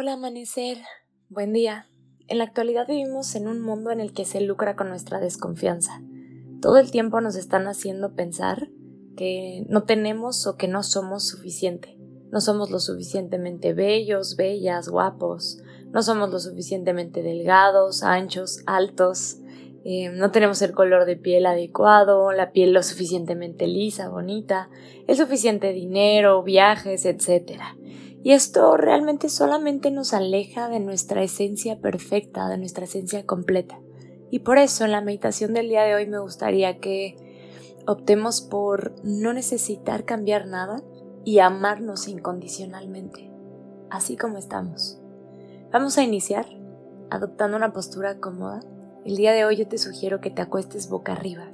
hola amanecer. Buen día. En la actualidad vivimos en un mundo en el que se lucra con nuestra desconfianza. Todo el tiempo nos están haciendo pensar que no tenemos o que no somos suficiente. No somos lo suficientemente bellos, bellas, guapos. No somos lo suficientemente delgados, anchos, altos. Eh, no tenemos el color de piel adecuado, la piel lo suficientemente lisa, bonita, el suficiente dinero, viajes, etc. Y esto realmente solamente nos aleja de nuestra esencia perfecta, de nuestra esencia completa. Y por eso en la meditación del día de hoy me gustaría que optemos por no necesitar cambiar nada y amarnos incondicionalmente, así como estamos. Vamos a iniciar adoptando una postura cómoda. El día de hoy yo te sugiero que te acuestes boca arriba.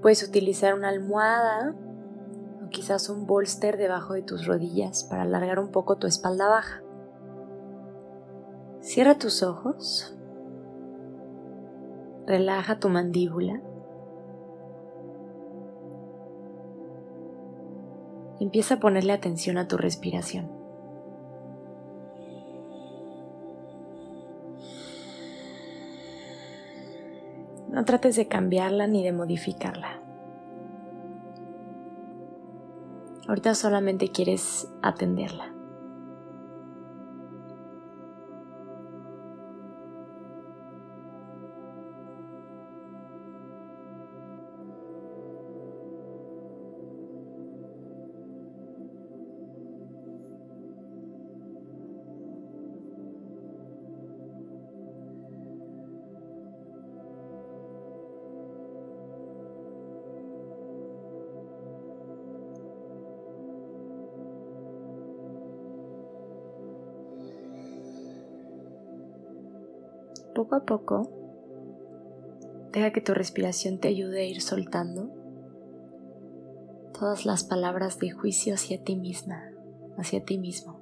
Puedes utilizar una almohada quizás un bolster debajo de tus rodillas para alargar un poco tu espalda baja. Cierra tus ojos. Relaja tu mandíbula. empieza a ponerle atención a tu respiración. No trates de cambiarla ni de modificarla. Ahorita solamente quieres atenderla. Poco a poco, deja que tu respiración te ayude a ir soltando todas las palabras de juicio hacia ti misma, hacia ti mismo.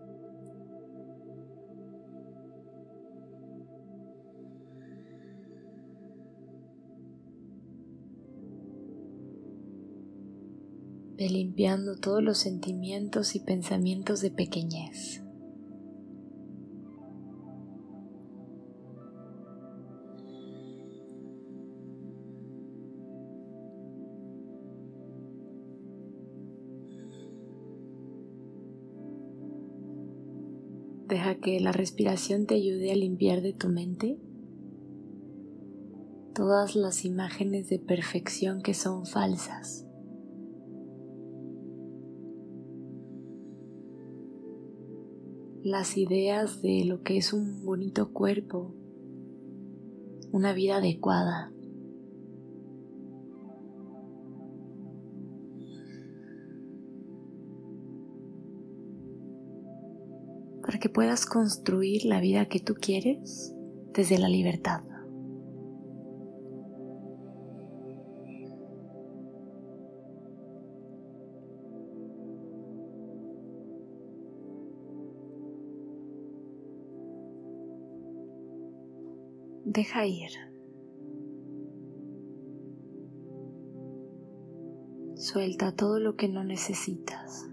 Ve limpiando todos los sentimientos y pensamientos de pequeñez. Que la respiración te ayude a limpiar de tu mente todas las imágenes de perfección que son falsas. Las ideas de lo que es un bonito cuerpo, una vida adecuada. Para que puedas construir la vida que tú quieres desde la libertad. Deja ir. Suelta todo lo que no necesitas.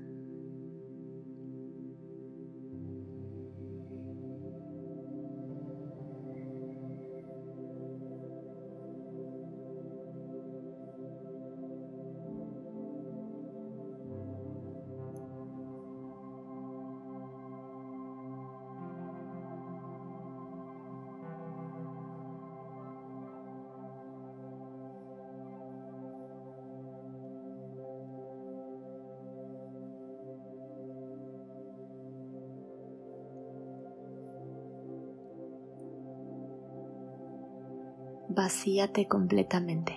Vacíate completamente.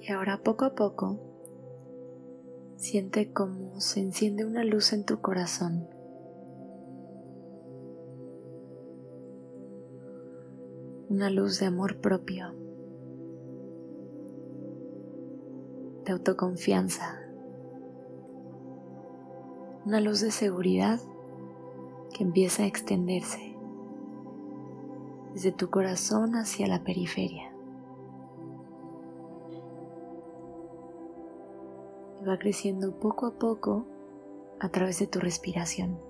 Y ahora poco a poco siente como se enciende una luz en tu corazón una luz de amor propio, de autoconfianza, una luz de seguridad que empieza a extenderse desde tu corazón hacia la periferia. Y va creciendo poco a poco a través de tu respiración.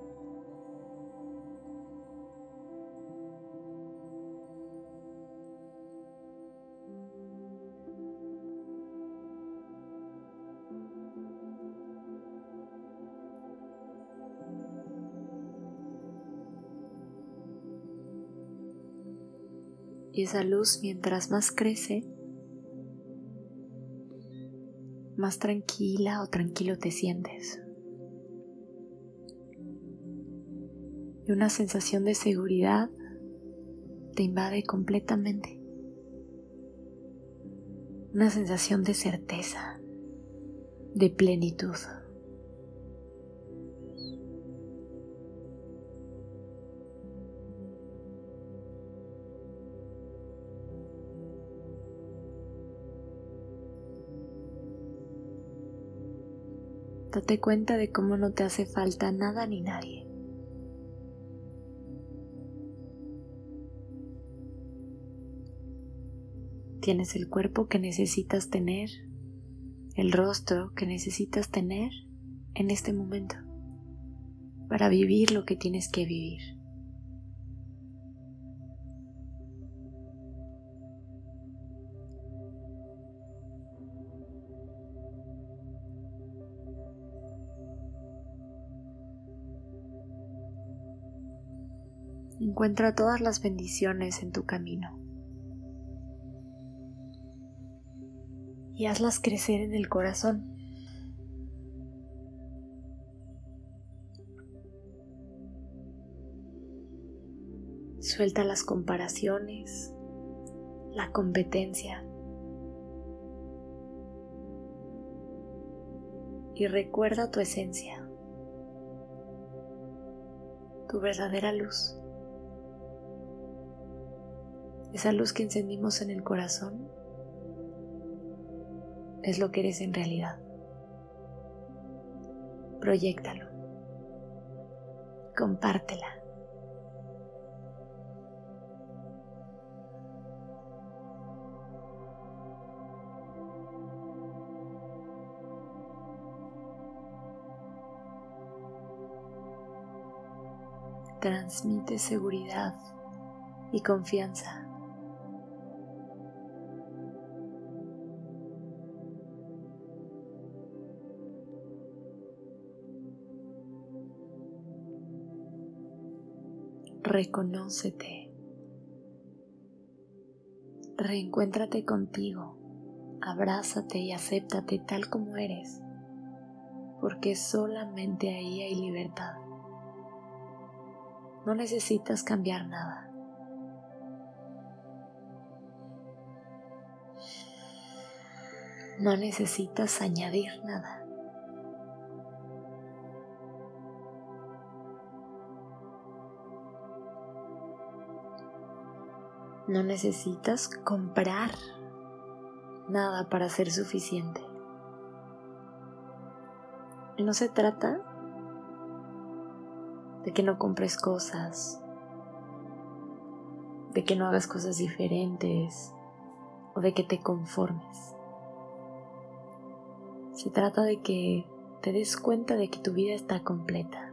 Y esa luz mientras más crece, más tranquila o tranquilo te sientes. Y una sensación de seguridad te invade completamente. Una sensación de certeza, de plenitud. Date cuenta de cómo no te hace falta nada ni nadie. Tienes el cuerpo que necesitas tener, el rostro que necesitas tener en este momento para vivir lo que tienes que vivir. Encuentra todas las bendiciones en tu camino. Y hazlas crecer en el corazón. Suelta las comparaciones, la competencia. Y recuerda tu esencia, tu verdadera luz. Esa luz que encendimos en el corazón es lo que eres en realidad. Proyectalo. Compártela. Transmite seguridad y confianza. Reconócete, reencuéntrate contigo, abrázate y acéptate tal como eres, porque solamente ahí hay libertad. No necesitas cambiar nada. No necesitas añadir nada. No necesitas comprar nada para ser suficiente. No se trata de que no compres cosas, de que no hagas cosas diferentes o de que te conformes. Se trata de que te des cuenta de que tu vida está completa,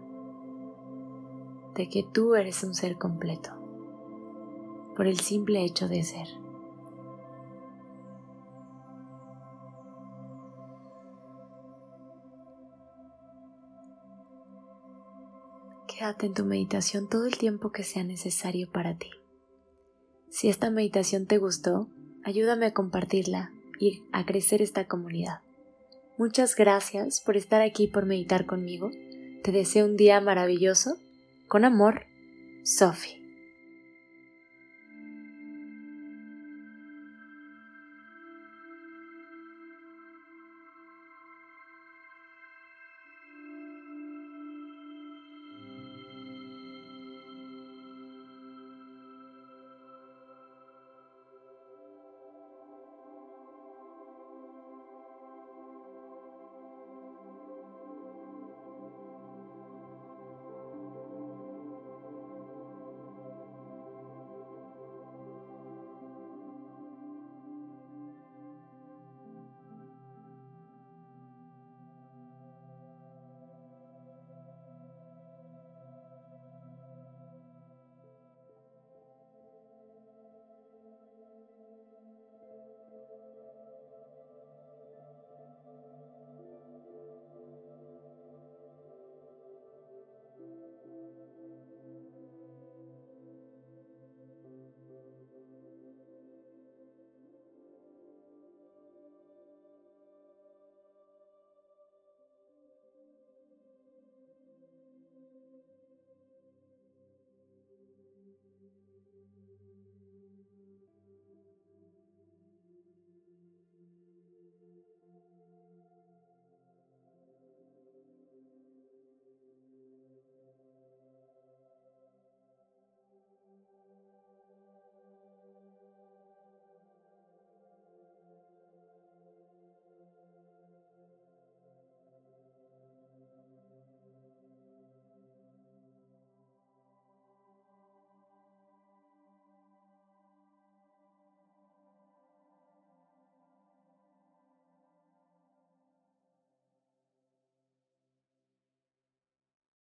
de que tú eres un ser completo por el simple hecho de ser. Quédate en tu meditación todo el tiempo que sea necesario para ti. Si esta meditación te gustó, ayúdame a compartirla y a crecer esta comunidad. Muchas gracias por estar aquí por meditar conmigo. Te deseo un día maravilloso. Con amor, Sophie.